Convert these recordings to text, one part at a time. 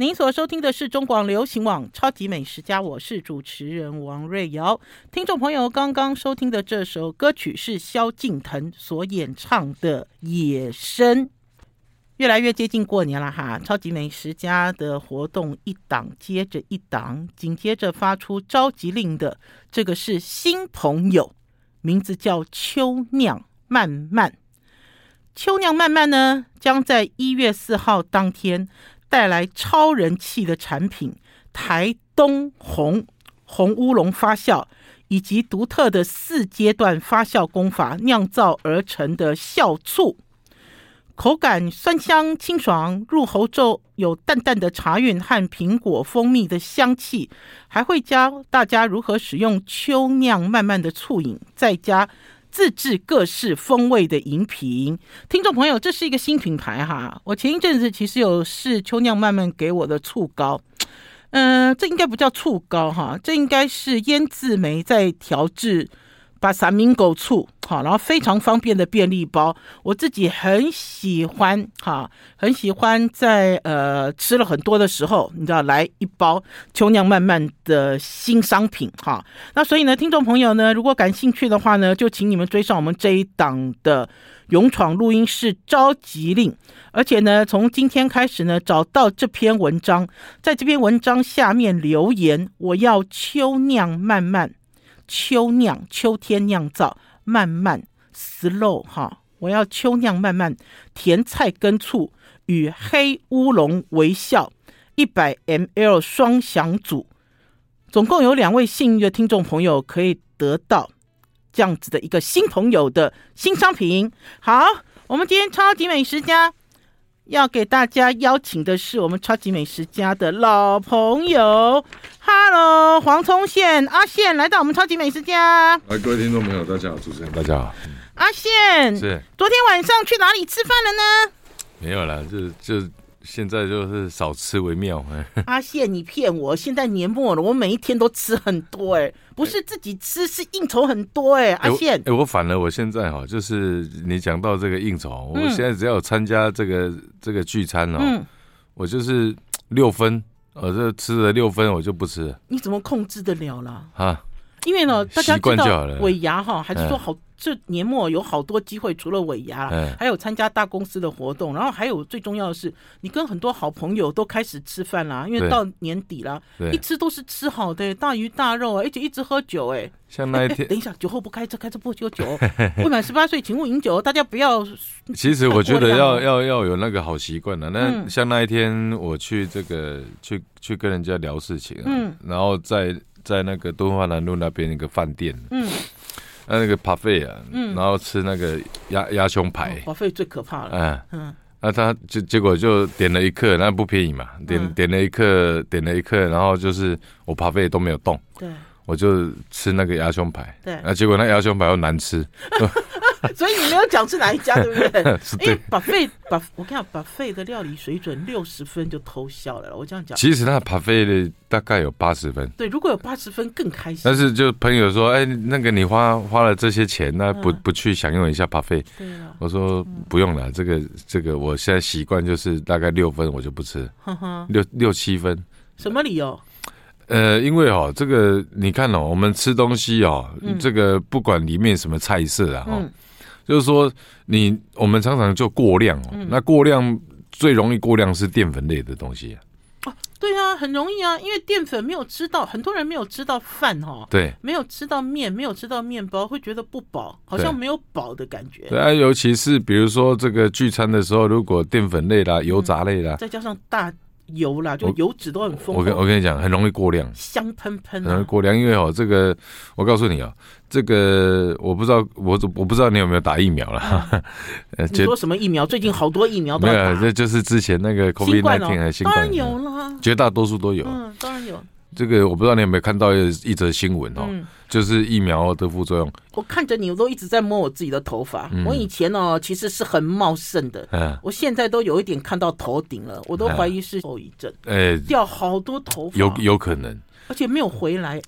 您所收听的是中广流行网《超级美食家》，我是主持人王瑞瑶。听众朋友，刚刚收听的这首歌曲是萧敬腾所演唱的《野生》。越来越接近过年了哈，超级美食家的活动一档接着一档，紧接着发出召集令的这个是新朋友，名字叫秋酿漫漫。秋酿漫漫呢，将在一月四号当天。带来超人气的产品台东红红乌龙发酵，以及独特的四阶段发酵工法酿造而成的酵醋，口感酸香清爽，入喉后有淡淡的茶韵和苹果蜂蜜的香气，还会教大家如何使用秋酿慢慢的醋饮，再加。自制各式风味的饮品，听众朋友，这是一个新品牌哈。我前一阵子其实有试秋酿慢慢给我的醋膏，嗯、这应该不叫醋膏哈，这应该是腌制梅在调制。把三明狗醋，好，然后非常方便的便利包，我自己很喜欢，哈，很喜欢在呃吃了很多的时候，你知道，来一包秋酿漫漫的新商品，哈，那所以呢，听众朋友呢，如果感兴趣的话呢，就请你们追上我们这一档的勇闯录音室召集令，而且呢，从今天开始呢，找到这篇文章，在这篇文章下面留言，我要秋酿漫漫。秋酿，秋天酿造，慢慢 slow 哈，我要秋酿慢慢，甜菜根醋与黑乌龙微笑，一百 ml 双响组，总共有两位幸运的听众朋友可以得到这样子的一个新朋友的新商品。好，我们今天超级美食家。要给大家邀请的是我们超级美食家的老朋友，Hello，黄聪宪阿宪来到我们超级美食家。哎，各位听众朋友，大家好，主持人大家好。阿宪是昨天晚上去哪里吃饭了呢？没有啦，就就。现在就是少吃为妙。阿宪，你骗我！现在年末了，我每一天都吃很多哎，不是自己吃，是应酬很多哎。阿宪，哎，我反了，我现在哈，就是你讲到这个应酬，我现在只要有参加这个这个聚餐哦，我就是六分，我这吃了六分，我就不吃。你怎么控制得了啦？啊，因为呢，大家知道尾牙哈，还是说好。这年末有好多机会，除了尾牙，还有参加大公司的活动，然后还有最重要的是，你跟很多好朋友都开始吃饭啦，因为到年底了，一吃都是吃好的，大鱼大肉啊，而且一直喝酒哎。像那一天，等一下，酒后不开车，开车不喝酒，未满十八岁请勿饮酒，大家不要。其实我觉得要要要有那个好习惯的。那像那一天我去这个去去跟人家聊事情，嗯，然后在在那个敦化南路那边一个饭店，嗯。那那个 buffet 啊，然后吃那个鸭鸭胸排，buffet 最可怕了。嗯，那他就结果就点了一克，那不便宜嘛，点点了一克，点了一克，然后就是我 buffet 都没有动，对，我就吃那个鸭胸排，对，那结果那鸭胸排又难吃。所以你没有讲是哪一家，对不对？是对。把费把，我看把费的料理水准六十分就偷笑了。我这样讲，其实他把费的大概有八十分。对，如果有八十分更开心。但是就朋友说，哎，那个你花花了这些钱，那不不去享用一下把费？对啊。我说不用了，这个这个我现在习惯就是大概六分我就不吃，六六七分。什么理由？呃，因为哦，这个你看哦，我们吃东西哦，这个不管里面什么菜色啊，哈。就是说，你我们常常就过量哦。嗯、那过量最容易过量是淀粉类的东西啊。哦，对啊，很容易啊，因为淀粉没有吃到，很多人没有吃到饭哈、哦。对，没有吃到面，没有吃到面包，会觉得不饱，好像没有饱的感觉。对啊，尤其是比如说这个聚餐的时候，如果淀粉类啦、油炸类啦，嗯、再加上大。油啦，就油脂都很丰富。我跟我跟你讲，很容易过量，香喷喷、啊，很容易过量。因为哦，这个我告诉你啊，这个我不知道，我我不知道你有没有打疫苗了。你说什么疫苗？最近好多疫苗都没有，这就是之前那个 COVID-19 还是新冠，当然有了，绝大多数都有。嗯，当然有。这个我不知道你有没有看到一一则新闻哦，嗯、就是疫苗的副作用。我看着你，我都一直在摸我自己的头发。嗯、我以前哦，其实是很茂盛的，嗯、我现在都有一点看到头顶了，我都怀疑是后遗症。哎，掉好多头发，有有可能，而且没有回来。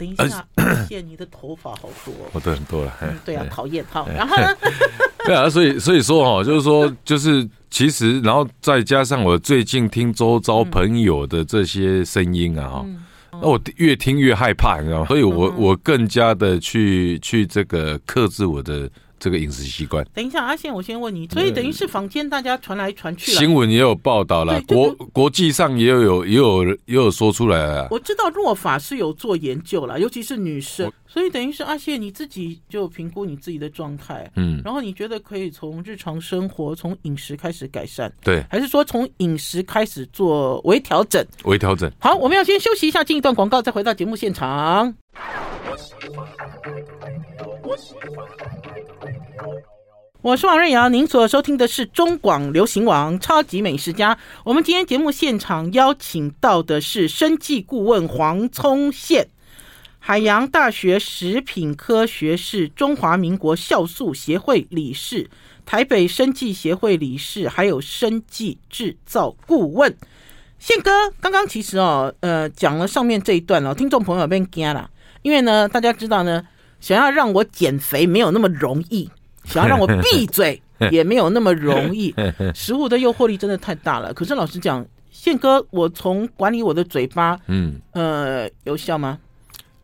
等一下，谢、呃、你的头发好多，我的很多了。嗯、对啊，讨厌。好，然后呢？对啊，所以所以说哈，就是说，就是其实，然后再加上我最近听周遭朋友的这些声音啊，哈、嗯，那我越听越害怕，你知道吗？所以我我更加的去去这个克制我的。这个饮食习惯。等一下，阿宪，我先问你，所以等于是坊间大家传来传去，新闻也有报道了，国国际上也有有也有也有说出来了。我知道若法是有做研究了，尤其是女生，所以等于是阿宪你自己就评估你自己的状态，嗯，然后你觉得可以从日常生活从饮食开始改善，对，还是说从饮食开始做微调整？微调整。好，我们要先休息一下，进一段广告，再回到节目现场。我我是王瑞瑶，您所收听的是中广流行网超级美食家。我们今天节目现场邀请到的是生技顾问黄聪宪，海洋大学食品科学士，中华民国酵素协会理事，台北生技协会理事，还有生技制造顾问。宪哥，刚刚其实哦，呃，讲了上面这一段哦，听众朋友变惊了，因为呢，大家知道呢，想要让我减肥没有那么容易。想要让我闭嘴 也没有那么容易，食物的诱惑力真的太大了。可是老实讲，宪哥，我从管理我的嘴巴，嗯，呃，有效吗？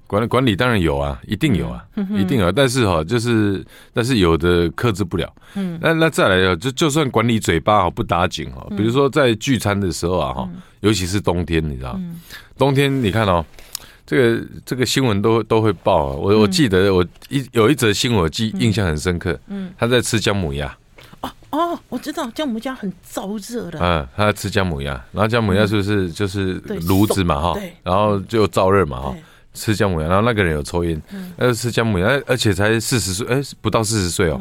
管管理当然有啊，一定有啊，嗯、一定有。但是哈，就是但是有的克制不了。嗯，那那再来啊，就就算管理嘴巴哈，不打紧哈，比如说在聚餐的时候啊哈，尤其是冬天，你知道，嗯、冬天你看哦。这个这个新闻都都会报啊，我我记得我一有一则新闻我记印象很深刻，嗯，他在吃姜母鸭，哦哦，我知道姜母鸭很燥热的，嗯，他在吃姜母鸭，然后姜母鸭是不是就是炉子嘛哈，然后就燥热嘛哈，吃姜母鸭，然后那个人有抽烟，呃，吃姜母鸭，而且才四十岁，哎，不到四十岁哦，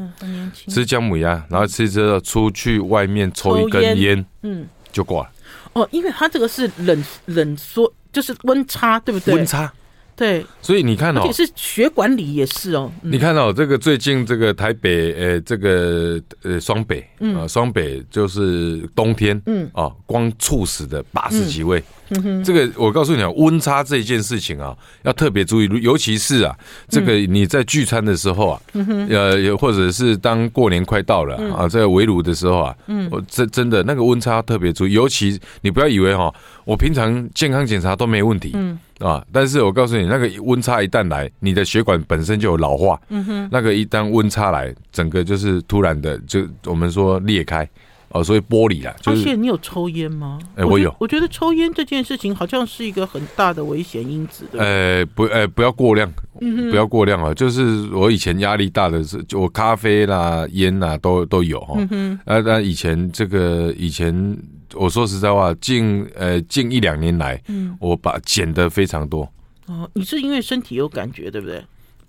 吃姜母鸭，然后吃之后出去外面抽一根烟，嗯，就挂了，哦，因为他这个是冷冷缩。就是温差，对不对？温差，对。所以你看哦，也是血管里也是哦。你看哦，这个最近这个台北，呃，这个呃双北，啊，双北就是冬天，嗯，啊，光猝死的八十几位。嗯哼，这个我告诉你啊，温差这件事情啊，要特别注意，尤其是啊，这个你在聚餐的时候啊，呃，或者是当过年快到了啊，在围炉的时候啊，嗯，我真真的那个温差特别注意，尤其你不要以为哈，我平常健康检查都没问题，嗯。啊，但是我告诉你，那个温差一旦来，你的血管本身就有老化，嗯哼，那个一旦温差来，整个就是突然的就我们说裂开。哦，所以玻璃啊，而且你有抽烟吗？哎，我有。我觉得抽烟这件事情好像是一个很大的危险因子的。呃，不，呃，不要过量，嗯不要过量啊。就是我以前压力大的是，就我咖啡啦、烟啦都都有哈。嗯啊，那以前这个以前，我说实在话，近呃近一两年来，嗯，我把减的非常多。哦，你是因为身体有感觉，对不对？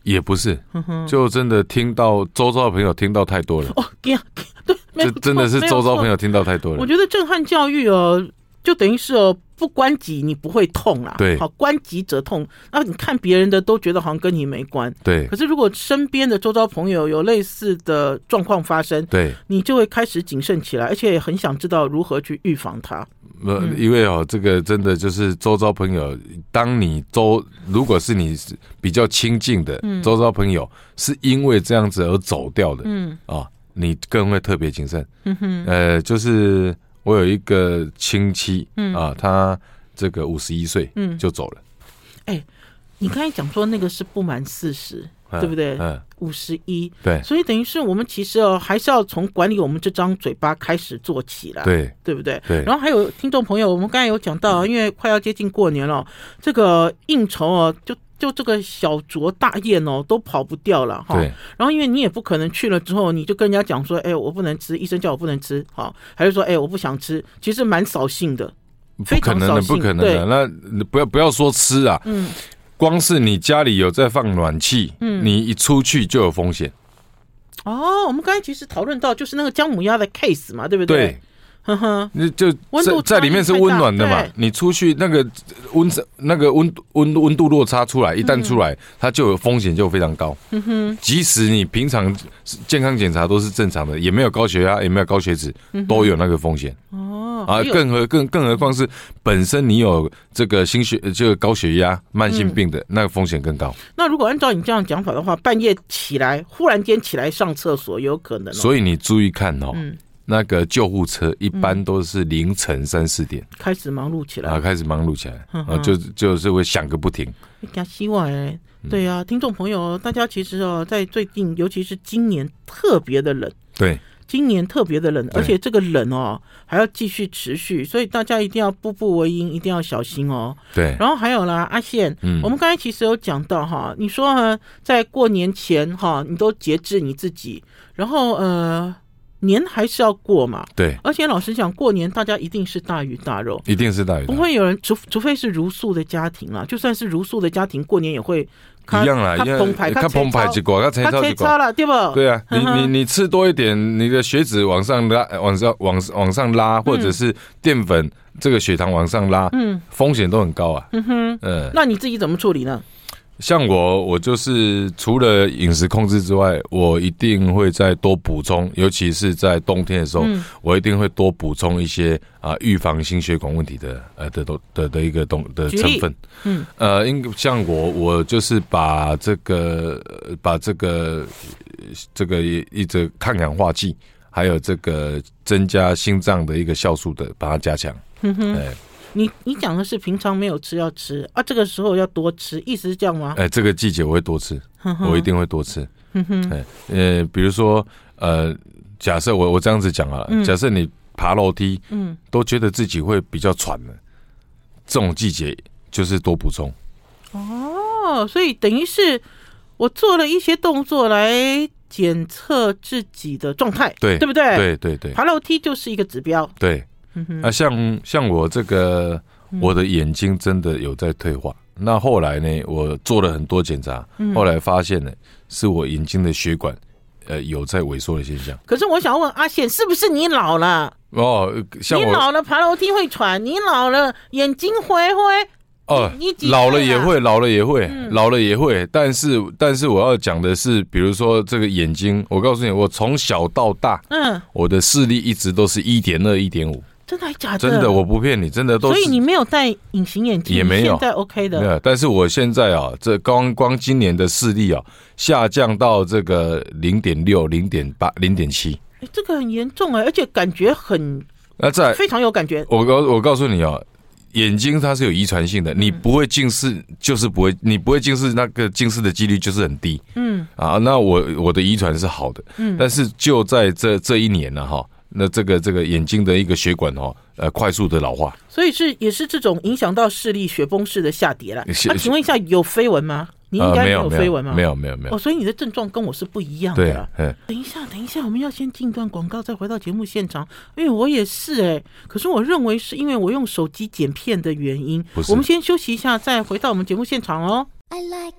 也不是，就真的听到周遭的朋友听到太多了。哦，对，这真的是周遭朋友听到太多了。我觉得震撼教育哦，就等于是哦，不关己你不会痛啦。对，好，关己则痛。那你看别人的都觉得好像跟你没关。对。可是如果身边的周遭朋友有类似的状况发生，对，你就会开始谨慎起来，而且也很想知道如何去预防它。呃，因为哦，这个真的就是周遭朋友，当你周如果是你比较亲近的周遭朋友，是因为这样子而走掉的，嗯啊，你更会特别谨慎。嗯哼，呃，就是我有一个亲戚，嗯啊，他这个五十一岁，嗯，就走了。哎，你刚才讲说那个是不满四十。对不对？嗯，五十一，对，所以等于是我们其实哦，还是要从管理我们这张嘴巴开始做起来，对，对不对？对。然后还有听众朋友，我们刚才有讲到，因为快要接近过年了，这个应酬哦，就就这个小酌大宴哦，都跑不掉了哈。对。然后因为你也不可能去了之后，你就跟人家讲说，哎，我不能吃，医生叫我不能吃，好，还是说，哎，我不想吃，其实蛮扫兴的，不可能的，不可能的。那不要不要说吃啊，嗯。光是你家里有在放暖气，嗯，你一出去就有风险。哦，我们刚才其实讨论到就是那个姜母鸭的 case 嘛，对不对？对，呵呵，那就在在里面是温暖的嘛，你出去那个温那个温温温度落差出来，一旦出来，它就有风险就非常高。嗯哼，即使你平常健康检查都是正常的，也没有高血压，也没有高血脂，都有那个风险。哦。哦啊，更何更更何况是本身你有这个心血这个高血压、慢性病的，嗯、那个风险更高。那如果按照你这样讲法的话，半夜起来忽然间起来上厕所，有可能、哦。所以你注意看哦。嗯那个救护车一般都是凌晨三四点。开始忙碌起来。啊，开始忙碌起来。啊，就就是会响个不停。加希望哎，对啊，听众朋友，大家其实哦，在最近，尤其是今年特别的冷，对，今年特别的冷，而且这个冷哦还要继续持续，所以大家一定要步步为营，一定要小心哦。对，然后还有啦，阿宪，嗯，我们刚才其实有讲到哈，你说呢，在过年前哈，你都节制你自己，然后呃。年还是要过嘛，对，而且老实讲，过年大家一定是大鱼大肉，一定是大鱼大肉，不会有人除除非是茹素的家庭啦，就算是茹素的家庭，过年也会一样啦，一样，看澎湃几挂，看才超了，对不？对啊，你你你吃多一点，你的血脂往上拉，往上往往上拉，或者是淀粉这个血糖往上拉，嗯，风险都很高啊，嗯哼，嗯，那你自己怎么处理呢？像我，我就是除了饮食控制之外，我一定会再多补充，尤其是在冬天的时候，嗯、我一定会多补充一些啊，预防心血管问题的呃的的的的一个东的成分。嗯，呃，因像我，我就是把这个把这个这个一直抗氧化剂，还有这个增加心脏的一个酵素的，把它加强。嗯哼。哎你你讲的是平常没有吃要吃啊，这个时候要多吃，意思是这样吗？哎，这个季节我会多吃，我一定会多吃。嗯哼，哎，呃，比如说，呃，假设我我这样子讲啊，假设你爬楼梯，嗯，都觉得自己会比较喘了，这种季节就是多补充。哦，所以等于是我做了一些动作来检测自己的状态，对对不对？对对对，爬楼梯就是一个指标，对。啊，像像我这个，我的眼睛真的有在退化。嗯、那后来呢，我做了很多检查，后来发现呢，是我眼睛的血管，呃，有在萎缩的现象。可是我想问阿显，是不是你老了？哦，像我你老了爬楼梯会喘，你老了眼睛灰灰。哦，你你老了也会，老了也会，嗯、老了也会。但是但是我要讲的是，比如说这个眼睛，我告诉你，我从小到大，嗯，我的视力一直都是一点二、一点五。真的还假的？真的，我不骗你，真的都。所以你没有戴隐形眼镜，也没有，现在 OK 的。没有，但是我现在啊，这光光今年的视力啊，下降到这个零点六、零点八、零点七。哎，这个很严重哎，而且感觉很……那在非常有感觉。我告我告诉你啊，眼睛它是有遗传性的，你不会近视就是不会，你不会近视，那个近视的几率就是很低。嗯啊，那我我的遗传是好的，嗯，但是就在这这一年呢，哈。那这个这个眼睛的一个血管哦，呃，快速的老化，所以是也是这种影响到视力雪崩式的下跌了。那请问一下，有飞蚊吗？你应该没有飞蚊吗？没有没有没有。哦，所以你的症状跟我是不一样的。对，等一下，等一下，我们要先进段广告，再回到节目现场。因为我也是哎，可是我认为是因为我用手机剪片的原因。我们先休息一下，再回到我们节目现场哦。I like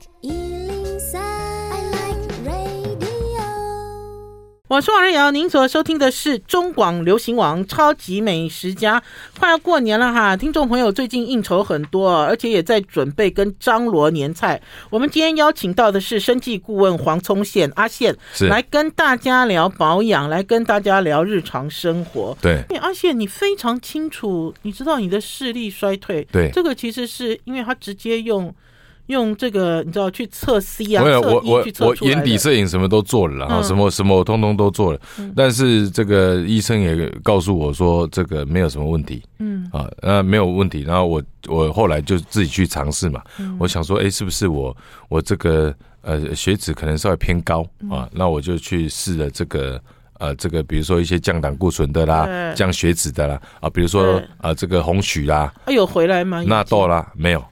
我是王瑞瑶，您所收听的是中广流行网《超级美食家》。快要过年了哈，听众朋友最近应酬很多，而且也在准备跟张罗年菜。我们今天邀请到的是生计顾问黄聪宪阿宪，是来跟大家聊保养，来跟大家聊日常生活。对，因为阿宪你非常清楚，你知道你的视力衰退，对，这个其实是因为他直接用。用这个你知道去测 C 啊？没有，我我我眼底摄影什么都做了，然后什么什么我通通都做了，但是这个医生也告诉我说这个没有什么问题，嗯啊，那没有问题。然后我我后来就自己去尝试嘛，我想说，哎，是不是我我这个呃血脂可能稍微偏高啊？那我就去试了这个呃这个，比如说一些降胆固醇的啦，降血脂的啦啊，比如说啊这个红曲啦，啊有回来吗？纳豆啦，没有。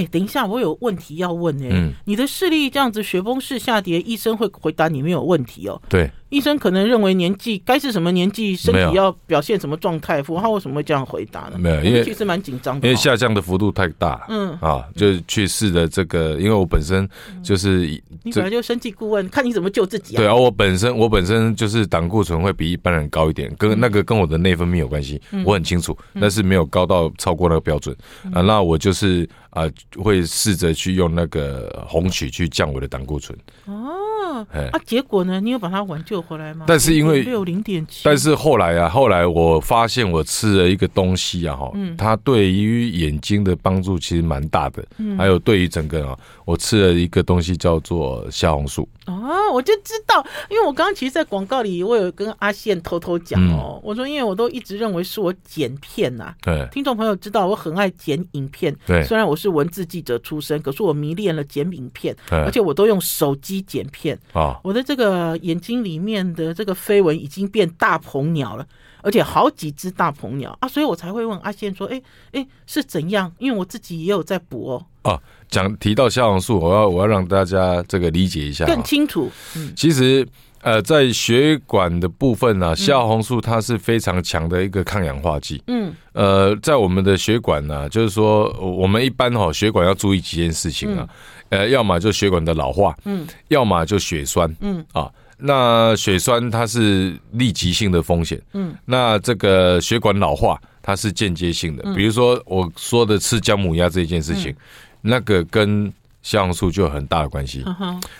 哎，等一下，我有问题要问哎。嗯，你的视力这样子雪崩式下跌，医生会回答你没有问题哦。对。医生可能认为年纪该是什么年纪，身体要表现什么状态，他为什么会这样回答呢？没有，因为其实蛮紧张的，因为下降的幅度太大。嗯啊，就去试的这个，因为我本身就是你本来就生技顾问，看你怎么救自己啊。对啊，我本身我本身就是胆固醇会比一般人高一点，跟那个跟我的内分泌有关系，我很清楚，但是没有高到超过那个标准啊。那我就是啊，会试着去用那个红曲去降我的胆固醇。哦，啊，结果呢？你有把它挽救？有回来吗？但是因为六零点七，但是后来啊，后来我发现我吃了一个东西啊，哈，嗯，它对于眼睛的帮助其实蛮大的，嗯，还有对于整个啊，我吃了一个东西叫做虾红素。哦，我就知道，因为我刚刚其实，在广告里我有跟阿宪偷偷讲哦，我说因为我都一直认为是我剪片呐，对，听众朋友知道我很爱剪影片，对，虽然我是文字记者出身，可是我迷恋了剪影片，而且我都用手机剪片。啊，我的这个眼睛里面的这个飞蚊已经变大鹏鸟了，而且好几只大鹏鸟。啊，所以我才会问阿宪说，哎哎是怎样？因为我自己也有在补哦。哦，讲提到虾红素，我要我要让大家这个理解一下更清楚。嗯，其实呃，在血管的部分呢、啊，虾红素它是非常强的一个抗氧化剂。嗯，呃，在我们的血管呢、啊，就是说我们一般哈血管要注意几件事情啊，呃，要么就血管的老化，嗯，要么就血栓，嗯。啊，那血栓它是立即性的风险，嗯，那这个血管老化它是间接性的，比如说我说的吃姜母鸭这一件事情。那个跟虾红素就有很大的关系，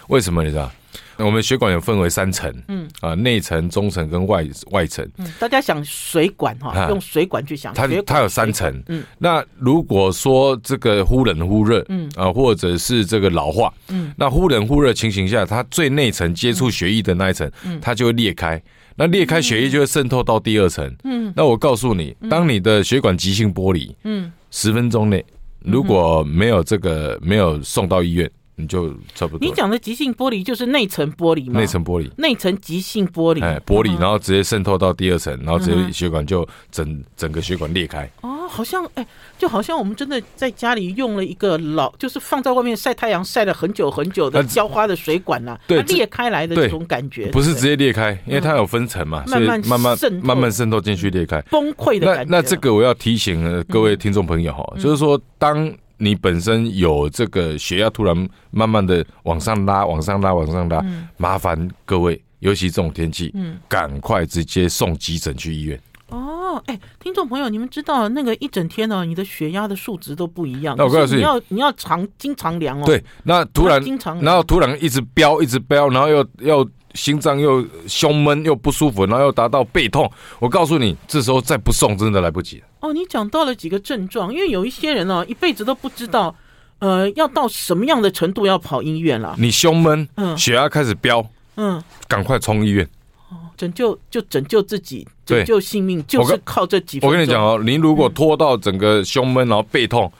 为什么你知道？我们血管有分为三层，嗯啊，内层、中层跟外外层。嗯，大家想水管哈，用水管去想，它它有三层。嗯，那如果说这个忽冷忽热，嗯啊，或者是这个老化，嗯，那忽冷忽热情形下，它最内层接触血液的那一层，嗯，它就会裂开。那裂开血液就会渗透到第二层。嗯，那我告诉你，当你的血管急性剥离，嗯，十分钟内。如果没有这个没有送到医院，你就差不多。你讲的急性玻璃就是内层玻璃吗？内层玻璃，内层急性玻璃，哎，玻璃，然后直接渗透到第二层，然后直接血管就整整个血管裂开。哦，好像哎，就好像我们真的在家里用了一个老，就是放在外面晒太阳晒了很久很久的浇花的水管呐，它，裂开来的这种感觉，不是直接裂开，因为它有分层嘛，所以慢慢渗慢慢渗透进去裂开，崩溃的感觉。那那这个我要提醒各位听众朋友哈，就是说当。你本身有这个血压突然慢慢的往上拉，往上拉，往上拉，嗯、麻烦各位，尤其这种天气，嗯，赶快直接送急诊去医院。哦，哎，听众朋友，你们知道那个一整天呢，你的血压的数值都不一样。那我告诉你，你要你要常经常量哦。对，那突然经常，然后突然一直飙，一直飙，然后又要心脏又胸闷又不舒服，然后又达到背痛。我告诉你，这时候再不送，真的来不及。哦，你讲到了几个症状，因为有一些人呢，一辈子都不知道，呃，要到什么样的程度要跑医院了。你胸闷，嗯，血压开始飙，嗯，赶快冲医院，哦，拯救就拯救自己，拯救性命，就是靠这几。我跟你讲哦，您如果拖到整个胸闷，然后背痛，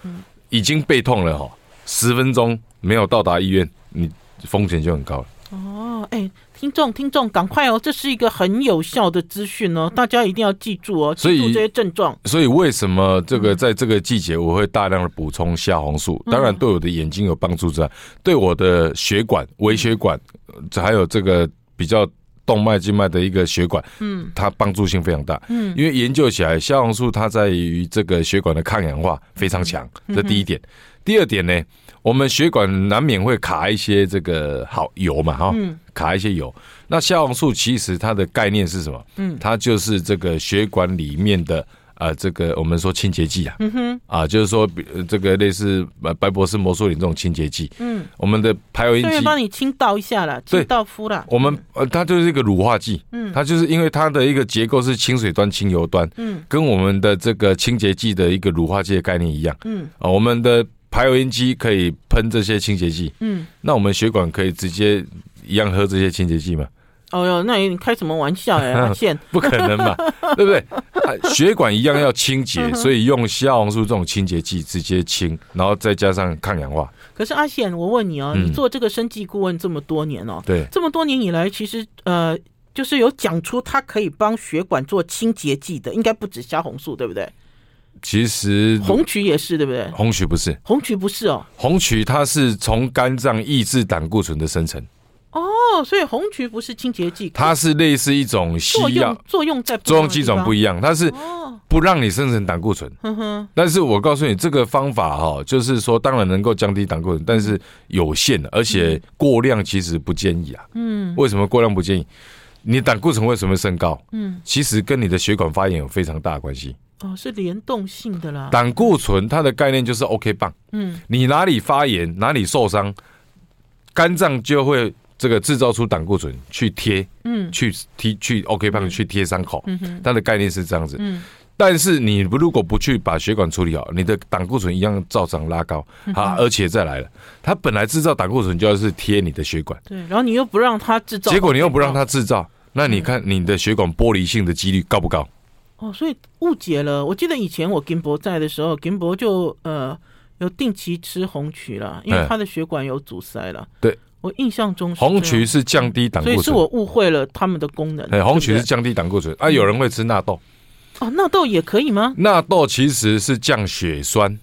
已经背痛了哈，十分钟没有到达医院，你风险就很高了。哦，哎。听众，听众，赶快哦！这是一个很有效的资讯哦，大家一定要记住哦，记住这些症状。所以，为什么这个在这个季节我会大量的补充虾红素？当然，对我的眼睛有帮助之外，对我的血管、微血管，还有这个比较动脉、静脉的一个血管，嗯，它帮助性非常大。嗯，因为研究起来，虾红素它在于这个血管的抗氧化非常强，这第一点。第二点呢？我们血管难免会卡一些这个好油嘛，哈，卡一些油。那虾红素其实它的概念是什么？嗯，它就是这个血管里面的啊，这个我们说清洁剂啊，嗯哼，啊，就是说这个类似白博士魔术林这种清洁剂。嗯，我们的排油烟机帮你清倒一下了，清倒夫了。我们呃，它就是一个乳化剂。嗯，它就是因为它的一个结构是清水端、清油端。嗯，跟我们的这个清洁剂的一个乳化剂的概念一样。嗯，啊，我们的。排油烟机可以喷这些清洁剂，嗯，那我们血管可以直接一样喝这些清洁剂吗？哦哟，那你开什么玩笑呀？阿宪，不可能吧？对不对？血管一样要清洁，所以用虾红素这种清洁剂直接清，然后再加上抗氧化。可是阿显，我问你哦，你做这个生计顾问这么多年哦，对，这么多年以来，其实呃，就是有讲出它可以帮血管做清洁剂的，应该不止虾红素，对不对？其实红曲也是对不对？红曲不是，红曲不是哦。红曲它是从肝脏抑制胆固醇的生成。哦，所以红曲不是清洁剂，它是类似一种西药，作用在作用机种不一样，它是不让你生成胆固醇。嗯哼。但是我告诉你，这个方法哈，就是说当然能够降低胆固醇，但是有限的，而且过量其实不建议啊。嗯。为什么过量不建议？你胆固醇为什么升高？嗯，其实跟你的血管发炎有非常大的关系。哦，是联动性的啦。胆固醇它的概念就是 OK 棒，嗯，你哪里发炎哪里受伤，肝脏就会这个制造出胆固醇去贴，嗯，去贴去 OK 棒去贴伤口，嗯，它的概念是这样子，嗯，但是你如果不去把血管处理好，你的胆固醇一样照常拉高，好，而且再来了，它本来制造胆固醇就要是贴你的血管，对，然后你又不让它制造，结果你又不让它制造，那你看你的血管剥离性的几率高不高？哦，所以误解了。我记得以前我金博在的时候，金博就呃有定期吃红曲了，因为他的血管有阻塞了，对。我印象中，红曲是降低胆固醇，所以是我误会了他们的功能。哎，红曲是降低胆固醇啊，有人会吃纳豆。哦，纳豆也可以吗？纳豆其实是降血栓，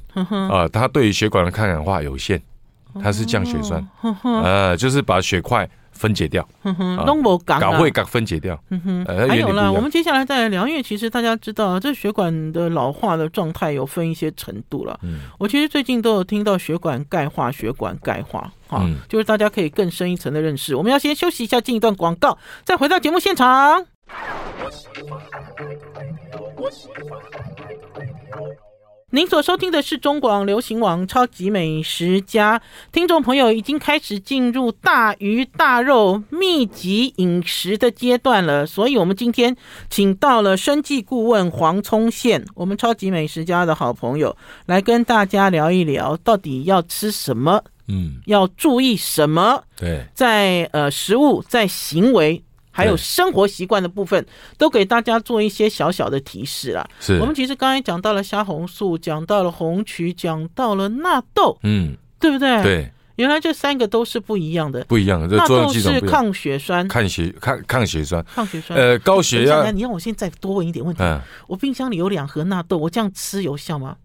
啊，它对于血管的抗氧化有限，它是降血栓，呃，就是把血块。分解掉，嗯哼，搞，搞会搞分解掉，嗯哼，还有啦，我们接下来再来聊，因为其实大家知道，这血管的老化的状态有分一些程度了。嗯，我其实最近都有听到血管钙化，血管钙化，哈，就是大家可以更深一层的认识。我们要先休息一下，进一段广告，再回到节目现场。您所收听的是中广流行网《超级美食家》，听众朋友已经开始进入大鱼大肉密集饮食的阶段了，所以我们今天请到了生计顾问黄聪宪，我们超级美食家的好朋友，来跟大家聊一聊，到底要吃什么，嗯，要注意什么，对，在呃食物，在行为。还有生活习惯的部分，都给大家做一些小小的提示啦。是我们其实刚才讲到了虾红素，讲到了红曲，讲到了纳豆，嗯，对不对？对，原来这三个都是不一样的，不一样的。纳豆是抗血栓，抗血抗抗血栓，抗血栓。呃，高血压。你让我现在多问一点问题。嗯，我冰箱里有两盒纳豆，我这样吃有效吗？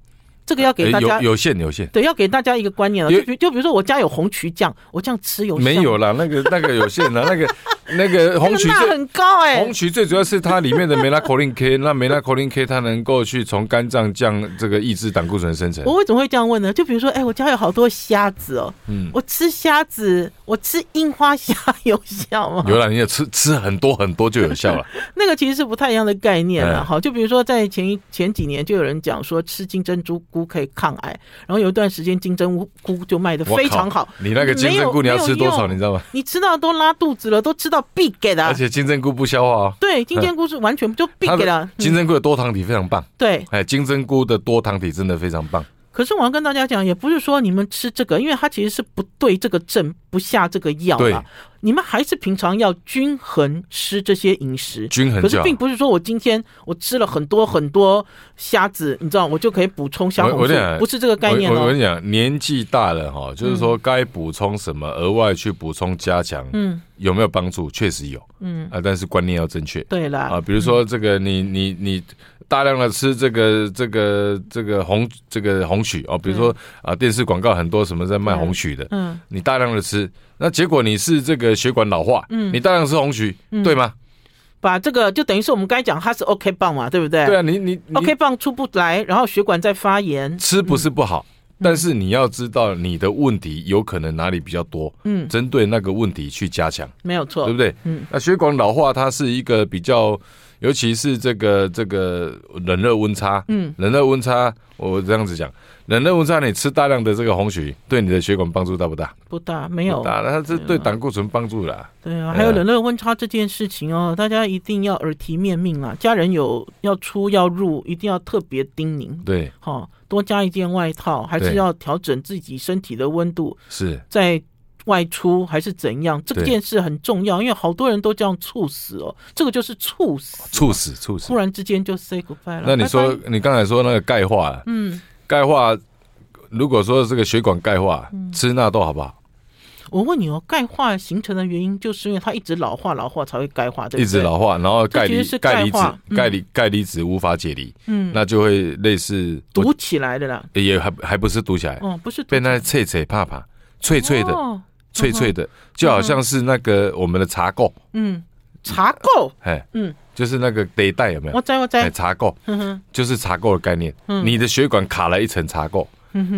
这个要给大家有限有限，对，要给大家一个观念了。就比就比如说我家有红曲酱，我这样吃有没有啦？那个那个有限的，那个 那个红曲钠很高哎。红曲最主要是它里面的梅拉口令 K，那梅拉口令 K 它能够去从肝脏降这个抑制胆固醇生成。我为什么会这样问呢？就比如说，哎，我家有好多虾子哦，嗯，我吃虾子，我吃樱花虾 有效吗？有啦，你也吃吃很多很多就有效了。那个其实是不太一样的概念了。好，就比如说在前一前几年就有人讲说吃金针菇可以抗癌。然后有一段时间金针菇就卖的非常好。你那个金针菇你要吃多少？你知道吗？你吃到都拉肚子了，都吃到必给的。而且金针菇不消化哦。对，金针菇是完全就必给的。金针菇的多糖体非常棒。对，哎，金针菇的多糖体真的非常棒。可是我要跟大家讲，也不是说你们吃这个，因为它其实是不对这个症不下这个药啊。你们还是平常要均衡吃这些饮食，均衡。可是并不是说我今天我吃了很多很多虾子，你知道，我就可以补充虾红素，不是这个概念。我跟你讲，年纪大了哈，就是说该补充什么，额外去补充加强，嗯，有没有帮助？确实有，嗯啊，但是观念要正确。对了，啊，比如说这个，你你你大量的吃这个这个这个红这个红曲哦，比如说啊，电视广告很多什么在卖红曲的，嗯，你大量的吃。那结果你是这个血管老化，嗯，你大量吃红曲，嗯、对吗？把这个就等于是我们刚才讲，它是 OK 棒嘛，对不对？对啊，你你，你 OK 棒出不来，然后血管在发炎，吃不是不好，嗯、但是你要知道你的问题有可能哪里比较多，嗯，针对那个问题去加强，没有错，对不对？嗯，那血管老化它是一个比较。尤其是这个这个冷热温差，嗯，冷热温差，我这样子讲，冷热温差，你吃大量的这个红曲，对你的血管帮助大不大？不大，没有。大，它是对胆固醇帮助啦。对啊，还有冷热温差这件事情哦，大家一定要耳提面命啊！家人有要出要入，一定要特别叮咛。对，好，多加一件外套，还是要调整自己身体的温度。是在。外出还是怎样？这件事很重要，因为好多人都这样猝死哦。这个就是猝死，猝死，猝死，突然之间就 say goodbye 了。那你说，你刚才说那个钙化，嗯，钙化，如果说这个血管钙化，吃纳豆好不好？我问你哦，钙化形成的原因就是因为它一直老化，老化才会钙化，对不对？一直老化，然后钙离子、钙离子、钙离钙离子无法解离，嗯，那就会类似堵起来的啦。也还还不是堵起来，哦，不是，被那脆脆怕怕，脆脆的。脆脆的，就好像是那个我们的茶垢，嗯，茶垢，哎，嗯，就是那个带有没有？我在我在茶垢，就是茶垢的概念。你的血管卡了一层茶垢，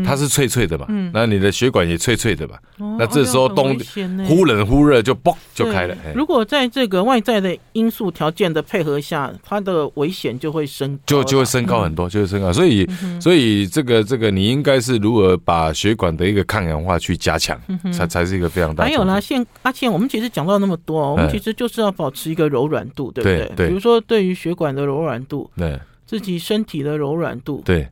它是脆脆的嘛，那你的血管也脆脆的嘛，那这时候冬忽冷忽热就嘣就开了。如果在这个外在的因素条件的配合下，它的危险就会升，就就会升高很多，就会升高。所以所以这个这个你应该是如何把血管的一个抗氧化去加强，才才是一个非常大。还有呢，现阿倩，我们其实讲到那么多，我们其实就是要保持一个柔软度，对不对？对。比如说对于血管的柔软度，对。自己身体的柔软度，对，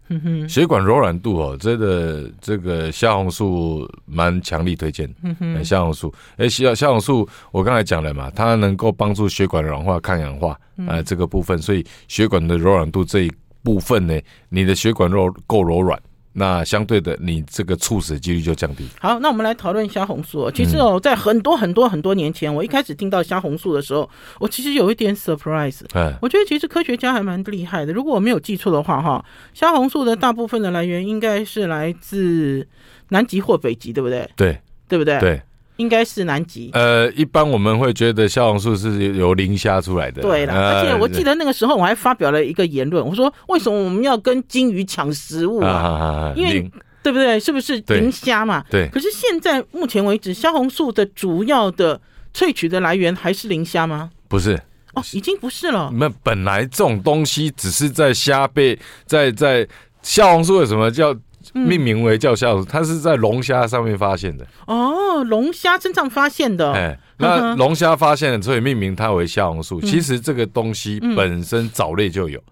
血管柔软度哦，真的这个虾红素蛮强力推荐。嗯哼，虾红素，哎，虾虾红素，我刚才讲了嘛，它能够帮助血管软化、抗氧化，呃，这个部分，所以血管的柔软度这一部分呢，你的血管肉够柔软。那相对的，你这个猝死几率就降低。好，那我们来讨论虾红素。其实哦，在很多很多很多年前，我一开始听到虾红素的时候，我其实有一点 surprise。哎，我觉得其实科学家还蛮厉害的。如果我没有记错的话，哈，虾红素的大部分的来源应该是来自南极或北极，对不对？对，对不对？对。应该是南极。呃，一般我们会觉得消红素是由磷虾出来的。对了，而且我记得那个时候我还发表了一个言论，我说为什么我们要跟鲸鱼抢食物啊？因为对不对？是不是磷虾嘛？对。可是现在目前为止，虾红素的主要的萃取的来源还是磷虾吗？不是。哦，已经不是了。那本来这种东西只是在虾被在在虾红素为什么叫？命名为叫虾红，它是在龙虾上面发现的。哦，龙虾身上发现的。哎，那龙虾发现了，所以命名它为虾红素。其实这个东西本身藻类就有，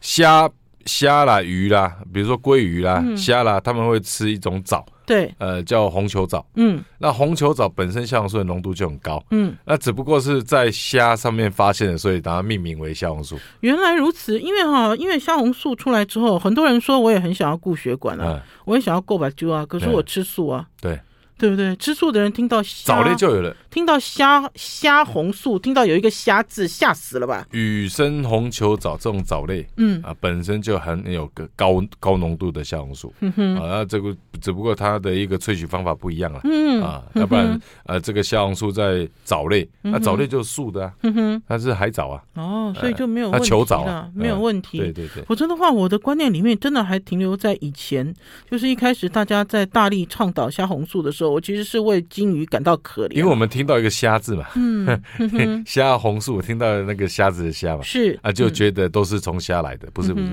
虾虾啦、鱼啦，比如说鲑鱼啦、虾啦，他们会吃一种藻。对，呃，叫红球藻。嗯，那红球藻本身虾红素的浓度就很高。嗯，那只不过是在虾上面发现的，所以把它命名为虾红素。原来如此，因为哈，因为虾红素出来之后，很多人说我也很想要固血管啊，嗯、我也想要够把灸啊，可是我吃素啊。对。对对不对？吃素的人听到虾藻类就有了，听到虾虾红素，听到有一个虾字，吓死了吧？雨生红球藻这种藻类，嗯。啊，本身就很有个高高浓度的虾红素，嗯哼，啊，那这个只不过它的一个萃取方法不一样了，嗯啊，要不然呃，这个虾红素在藻类，那藻类就是素的啊，嗯哼，它是海藻啊，哦，所以就没有问题球藻啊，没有问题，对对对。否则的话，我的观念里面真的还停留在以前，就是一开始大家在大力倡导虾红素的时候。我其实是为金鱼感到可怜，因为我们听到一个虾字嘛，嗯，虾红素，我听到那个虾子的虾嘛，是啊，就觉得都是从虾来的，不是不是，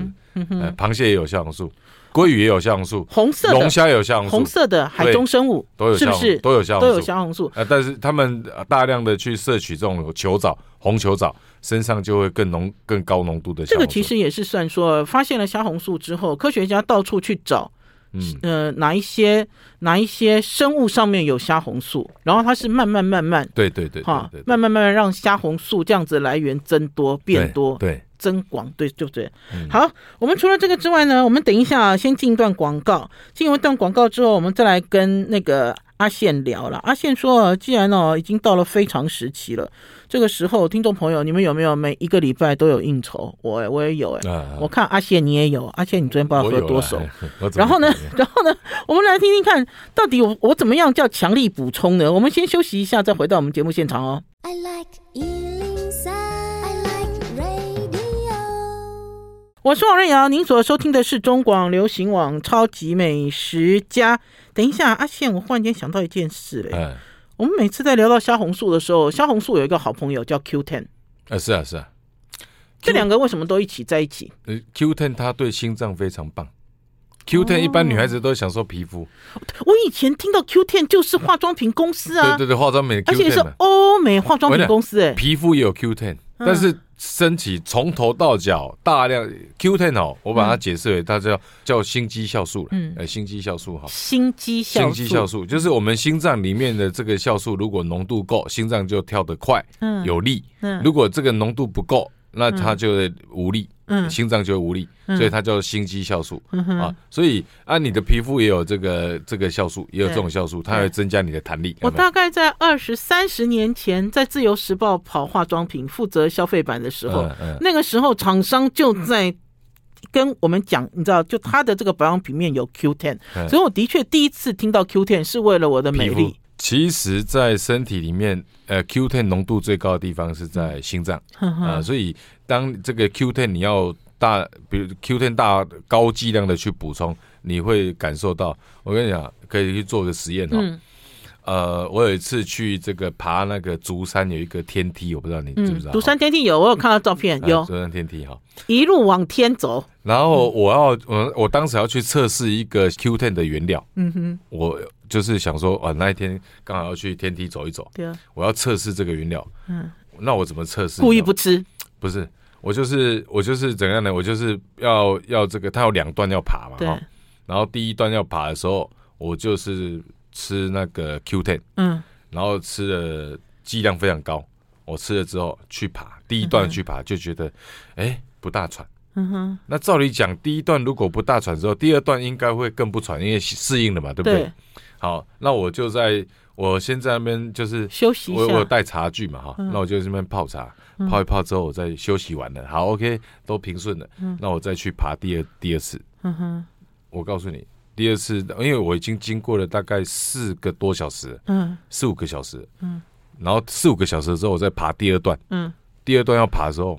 呃，螃蟹也有虾红素，鲑鱼也有虾红素，红色龙虾有虾红素，红色的海中生物都有，是不是都有虾都有虾红素？呃，但是他们大量的去摄取这种球藻、红球藻，身上就会更浓、更高浓度的。这个其实也是算说，发现了虾红素之后，科学家到处去找。嗯，呃，哪一些哪一些生物上面有虾红素，然后它是慢慢慢慢，对对对，哈，慢慢慢慢让虾红素这样子来源增多变多，对，增广，对，对不对？好，我们除了这个之外呢，我们等一下先进一段广告，进一段广告之后，我们再来跟那个阿宪聊了。阿宪说，既然哦已经到了非常时期了。这个时候，听众朋友，你们有没有每一个礼拜都有应酬？我我也有哎，啊、我看阿宪你也有，阿宪你昨天不知道喝多少？然后呢，然后呢，我们来听听看，到底我我怎么样叫强力补充呢？我们先休息一下，再回到我们节目现场哦。I like 103, 我是王瑞瑶，您所收听的是中广流行网超级美食家。等一下，阿宪，我忽然间想到一件事嘞。嗯我们每次在聊到虾红素的时候，虾红素有一个好朋友叫 Q Ten，。啊，是啊，是啊。这两个为什么都一起在一起？呃，Q Ten 它对心脏非常棒。Q Ten 一般女孩子都享受皮肤。我以前听到 Q Ten 就是化妆品公司啊。对对对，化妆品，而且是欧美化妆品公司哎。皮肤也有 Q10，但是。身体从头到脚大量 Q ten 哦，我把它解释为它叫叫心肌酵素了，嗯，呃，心肌酵素哈，心肌酵素，心肌酵素就是我们心脏里面的这个酵素，如果浓度够，心脏就跳得快，嗯，有力，嗯，如果这个浓度不够，那它就会无力。嗯，心脏就会无力，所以它叫心肌酵素、嗯、啊。所以啊，你的皮肤也有这个这个酵素，也有这种酵素，它会增加你的弹力。我大概在二十三十年前，在自由时报跑化妆品，负责消费版的时候，那个时候厂商就在跟我们讲，你知道，就它的这个保养品面有 Q10，、嗯、所以我的确第一次听到 Q Ten 是为了我的美丽。其实，在身体里面，呃，Q10 浓度最高的地方是在心脏 啊，所以当这个 Q10 你要大，比如 Q10 大高剂量的去补充，你会感受到。我跟你讲，可以去做个实验哈。嗯呃，我有一次去这个爬那个竹山，有一个天梯，我不知道你知不知道？竹山天梯有，我有看到照片，有竹山天梯哈，一路往天走。然后我要我我当时要去测试一个 Q10 的原料，嗯哼，我就是想说，啊，那一天刚好要去天梯走一走，对啊，我要测试这个原料，嗯，那我怎么测试？故意不吃？不是，我就是我就是怎样呢？我就是要要这个，它有两段要爬嘛，对。然后第一段要爬的时候，我就是。吃那个 Q ten，嗯，然后吃的剂量非常高。我吃了之后去爬第一段去爬，就觉得哎、嗯、不大喘。嗯哼，那照理讲，第一段如果不大喘之后，第二段应该会更不喘，因为适应了嘛，对不对？对。好，那我就在我先在那边就是休息一下，我我有带茶具嘛哈，嗯、那我就这边泡茶，泡一泡之后我再休息完了，好 OK 都平顺了，嗯、那我再去爬第二第二次。嗯哼，我告诉你。第二次，因为我已经经过了大概四个多小时，嗯，四五个小时，嗯，然后四五个小时之后，我再爬第二段，嗯，第二段要爬的时候，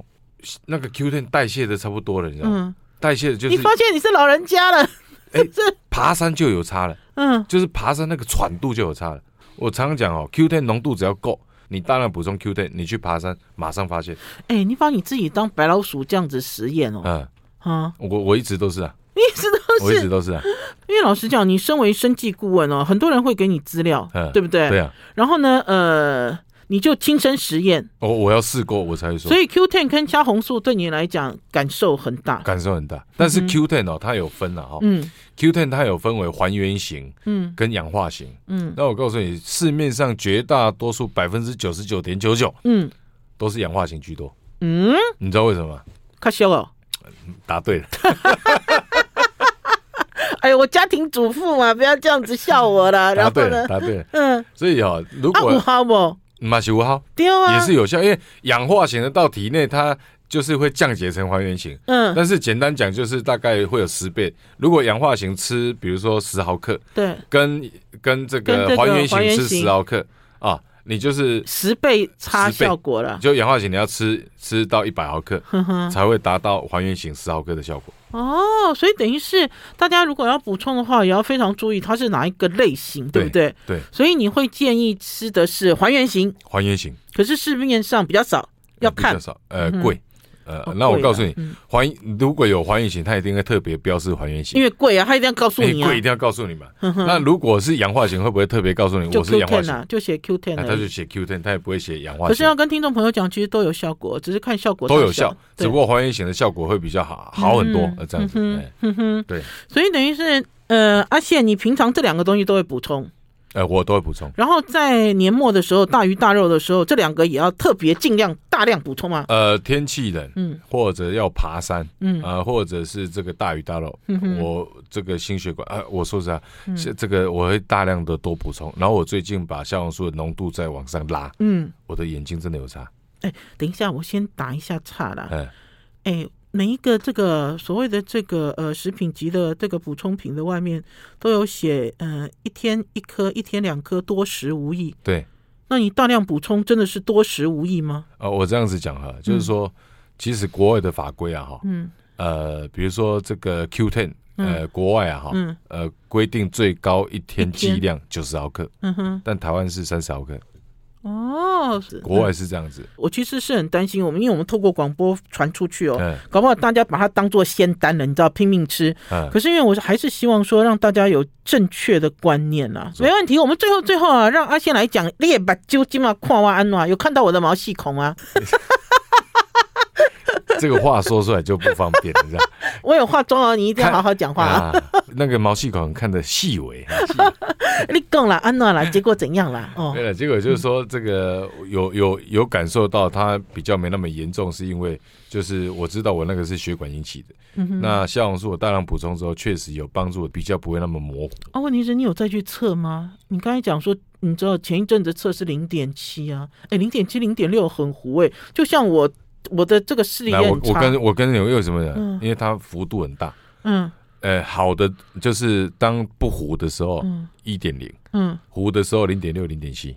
那个 Q ten 代谢的差不多了，你知道吗？嗯、代谢的就是你发现你是老人家了，哎、欸，爬山就有差了，嗯，就是爬山那个喘度就有差了。我常常讲哦，Q10 浓度只要够，你大量补充 Q10，你去爬山马上发现。哎、欸，你把你自己当白老鼠这样子实验哦，嗯，啊，我我一直都是啊。你一直都是，我一直都是啊。因为老实讲，你身为生计顾问哦，很多人会给你资料，嗯、对不对？对啊。然后呢，呃，你就亲身实验。哦我要试过，我才会说。所以 Q Ten 跟虾红素对你来讲感受很大，感受很大。但是 Q Ten 哦，它有分了哈。嗯。，Q Ten 它有分为还原型，嗯，跟氧化型，嗯。那我告诉你，市面上绝大多数百分之九十九点九九，嗯，都是氧化型居多。嗯。你知道为什么吗？卡修哦。答对了。哎呦，我家庭主妇嘛，不要这样子笑我啦。然后呢？答对了，嗯。所以哈，如果马是五号，对啊，也是有效，因为氧化型的到体内，它就是会降解成还原型。嗯。但是简单讲，就是大概会有十倍。如果氧化型吃，比如说十毫克，对，跟跟这个还原型吃十毫克啊，你就是十倍差效果了。就氧化型你要吃吃到一百毫克，才会达到还原型十毫克的效果。哦，所以等于是大家如果要补充的话，也要非常注意它是哪一个类型，对，对不对？对。所以你会建议吃的是还原型，还原型。可是市面上比较少，要看。比较少，呃，贵。嗯呃，那我告诉你，还如果有还原型，它一定会特别标示还原型，因为贵啊，它一定要告诉你，贵一定要告诉你嘛。那如果是氧化型，会不会特别告诉你我是氧化型？就写 Q Ten，那他就写 Q ten，他也不会写氧化型。可是要跟听众朋友讲，其实都有效果，只是看效果都有效，只不过还原型的效果会比较好，好很多。这样子，对。所以等于是，呃，阿宪，你平常这两个东西都会补充。呃，我都会补充。然后在年末的时候，大鱼大肉的时候，这两个也要特别尽量大量补充吗？呃，天气冷，嗯，或者要爬山，嗯，啊，或者是这个大鱼大肉，嗯，我这个心血管，呃，我说实话，这个我会大量的多补充。然后我最近把虾红素的浓度再往上拉，嗯，我的眼睛真的有差。哎，等一下，我先打一下岔了。嗯，哎。每一个这个所谓的这个呃食品级的这个补充品的外面都有写，呃，一天一颗，一天两颗，多食无益。对，那你大量补充真的是多食无益吗？呃，我这样子讲哈，就是说，其实国外的法规啊，哈，嗯，呃，比如说这个 Q ten，呃，国外啊，哈，呃，规定最高一天。剂量九十毫克，嗯哼，但台湾是三十毫克。哦，是国外是这样子。我其实是很担心我们，因为我们透过广播传出去哦，搞不好大家把它当做仙丹了，你知道，拼命吃。可是因为我还是希望说让大家有正确的观念啊。没问题，我们最后最后啊，让阿仙来讲。列把究竟嘛，跨挖安暖，有看到我的毛细孔吗？这个话说出来就不方便了，这样。我有化妆哦，你一定要好好讲话啊。那个毛细孔看的细微，你讲了安娜了，结果怎样了？哦，对了，结果就是说这个有有有感受到它比较没那么严重，是因为就是我知道我那个是血管引起的。嗯。那虾红素我大量补充之后，确实有帮助，比较不会那么模糊。啊，问题是你有再去测吗？你刚才讲说，你知道前一阵子测是零点七啊，哎，零点七、零点六很糊哎，就像我我的这个视力也。我我跟我跟你有什么人？嗯、因为它幅度很大。嗯。呃，好的，就是当不糊的时候，一点零，嗯，糊的时候零点六、零点七，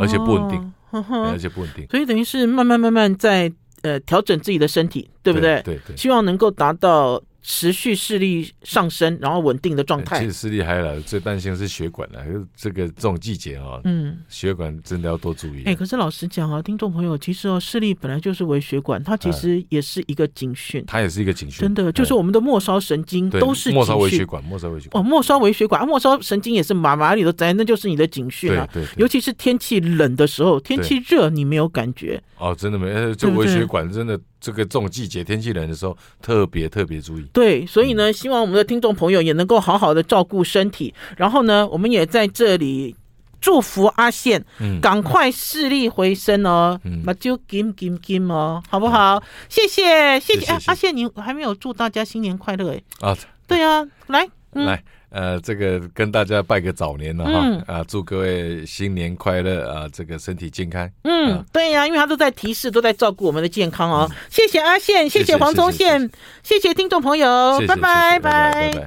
而且不稳定，而且不稳定，所以等于是慢慢慢慢在呃调整自己的身体，对不对？对对，希望能够达到持续视力上升，然后稳定的状态。其实视力还好，最担心是血管了。这个这种季节啊，嗯，血管真的要多注意。哎，可是老实讲啊，听众朋友，其实哦，视力本来就是微血管，它其实也是一个警讯。它也是一个警讯，真的，就是我们的末梢神经都是末梢微血管，末梢微血管。哦，末梢微血管，啊末梢神经也是麻麻里的在，那就是你的警讯啊。对，尤其是天气冷的时候，天气热你没有感觉。哦，真的没，这微血管真的。这个这种季节天气冷的时候，特别特别注意。对，所以呢，希望我们的听众朋友也能够好好的照顾身体。然后呢，我们也在这里祝福阿宪，嗯，赶快视力回升哦，那就金金金哦，好不好？谢谢谢谢，阿宪，你还没有祝大家新年快乐哎。啊，对啊，来来。呃，这个跟大家拜个早年了哈，嗯、啊，祝各位新年快乐啊，这个身体健康。嗯，啊、对呀、啊，因为他都在提示，都在照顾我们的健康哦。嗯、谢谢阿宪，谢谢黄宗宪，谢谢听众朋友，拜拜拜拜。